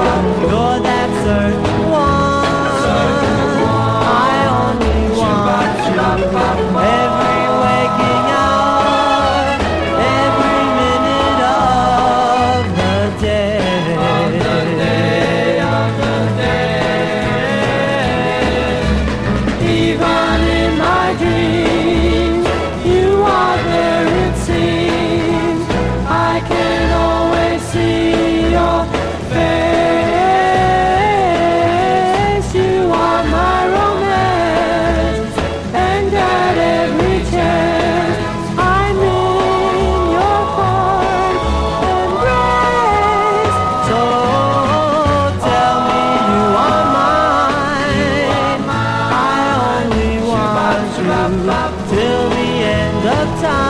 You're that certain one. The time.